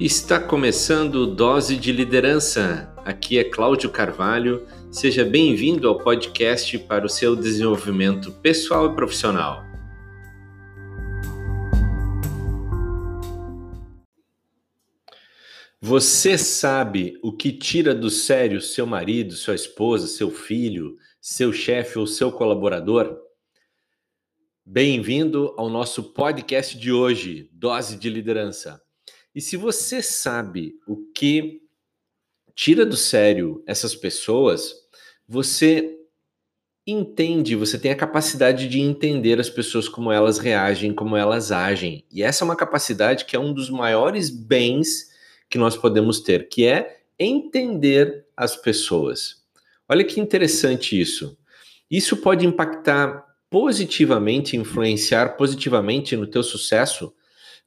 Está começando Dose de Liderança. Aqui é Cláudio Carvalho. Seja bem-vindo ao podcast para o seu desenvolvimento pessoal e profissional. Você sabe o que tira do sério seu marido, sua esposa, seu filho, seu chefe ou seu colaborador? Bem-vindo ao nosso podcast de hoje, Dose de Liderança. E se você sabe o que tira do sério essas pessoas, você entende, você tem a capacidade de entender as pessoas como elas reagem, como elas agem. E essa é uma capacidade que é um dos maiores bens que nós podemos ter, que é entender as pessoas. Olha que interessante isso. Isso pode impactar positivamente, influenciar positivamente no teu sucesso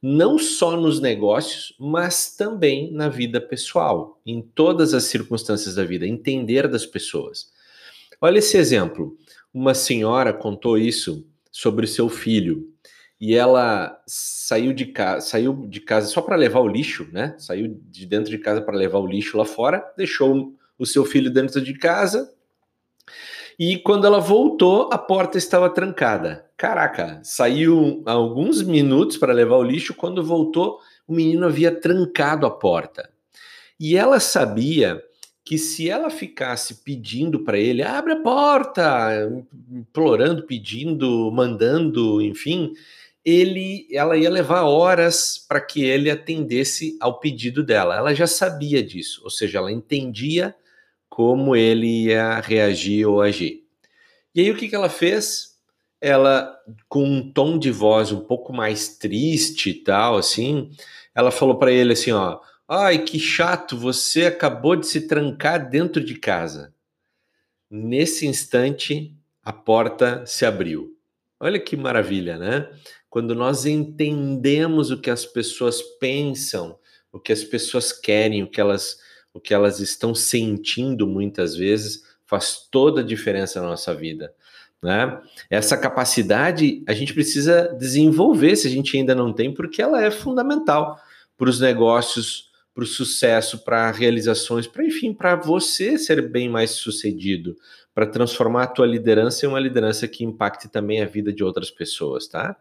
não só nos negócios, mas também na vida pessoal, em todas as circunstâncias da vida, entender das pessoas. Olha esse exemplo. Uma senhora contou isso sobre o seu filho e ela saiu de casa, saiu de casa só para levar o lixo, né? Saiu de dentro de casa para levar o lixo lá fora, deixou o seu filho dentro de casa e quando ela voltou, a porta estava trancada. Caraca, saiu alguns minutos para levar o lixo. Quando voltou, o menino havia trancado a porta. E ela sabia que se ela ficasse pedindo para ele, abre a porta, implorando, pedindo, mandando, enfim, ele, ela ia levar horas para que ele atendesse ao pedido dela. Ela já sabia disso, ou seja, ela entendia como ele ia reagir ou agir. E aí o que, que ela fez? Ela, com um tom de voz um pouco mais triste e tal, assim, ela falou para ele assim, ó, ai que chato, você acabou de se trancar dentro de casa. Nesse instante, a porta se abriu. Olha que maravilha, né? Quando nós entendemos o que as pessoas pensam, o que as pessoas querem, o que elas o que elas estão sentindo muitas vezes, faz toda a diferença na nossa vida. Né? Essa capacidade a gente precisa desenvolver se a gente ainda não tem, porque ela é fundamental para os negócios, para o sucesso, para realizações, para enfim, para você ser bem mais sucedido, para transformar a tua liderança em uma liderança que impacte também a vida de outras pessoas, tá?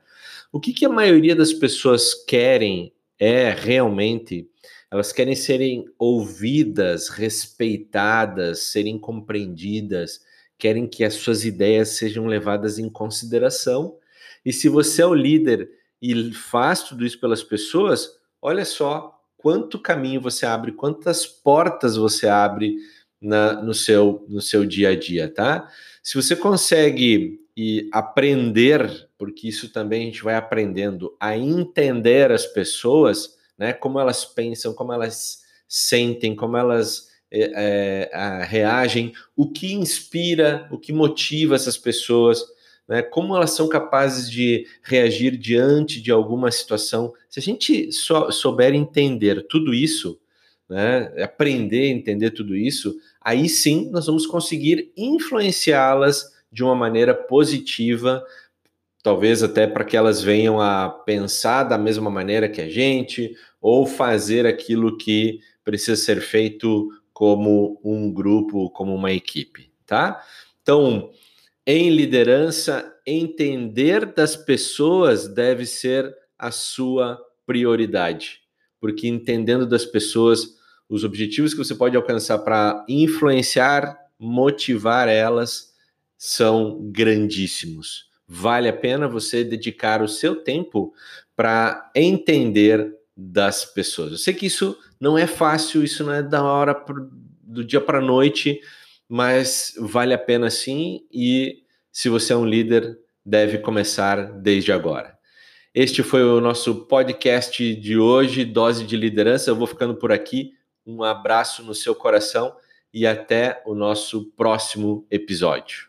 O que, que a maioria das pessoas querem é realmente elas querem serem ouvidas, respeitadas, serem compreendidas, querem que as suas ideias sejam levadas em consideração. E se você é o líder e faz tudo isso pelas pessoas, olha só quanto caminho você abre, quantas portas você abre na, no, seu, no seu dia a dia, tá? Se você consegue e aprender, porque isso também a gente vai aprendendo a entender as pessoas, né? Como elas pensam, como elas sentem, como elas é, é, reagem, o que inspira, o que motiva essas pessoas, né? Como elas são capazes de reagir diante de alguma situação. Se a gente só souber entender tudo isso, né? Aprender a entender tudo isso, aí sim nós vamos conseguir influenciá-las de uma maneira positiva talvez até para que elas venham a pensar da mesma maneira que a gente, ou fazer aquilo que precisa ser feito como um grupo, como uma equipe, tá? Então, em liderança, entender das pessoas deve ser a sua prioridade, porque entendendo das pessoas, os objetivos que você pode alcançar para influenciar, motivar elas são grandíssimos. Vale a pena você dedicar o seu tempo para entender das pessoas. Eu sei que isso não é fácil, isso não é da hora pro, do dia para a noite, mas vale a pena sim. E se você é um líder, deve começar desde agora. Este foi o nosso podcast de hoje, Dose de Liderança. Eu vou ficando por aqui. Um abraço no seu coração e até o nosso próximo episódio.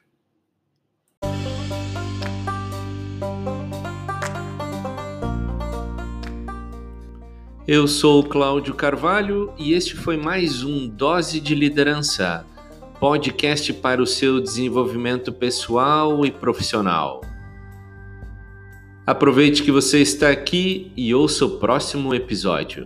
Eu sou o Cláudio Carvalho e este foi mais um Dose de Liderança, podcast para o seu desenvolvimento pessoal e profissional. Aproveite que você está aqui e ouça o próximo episódio.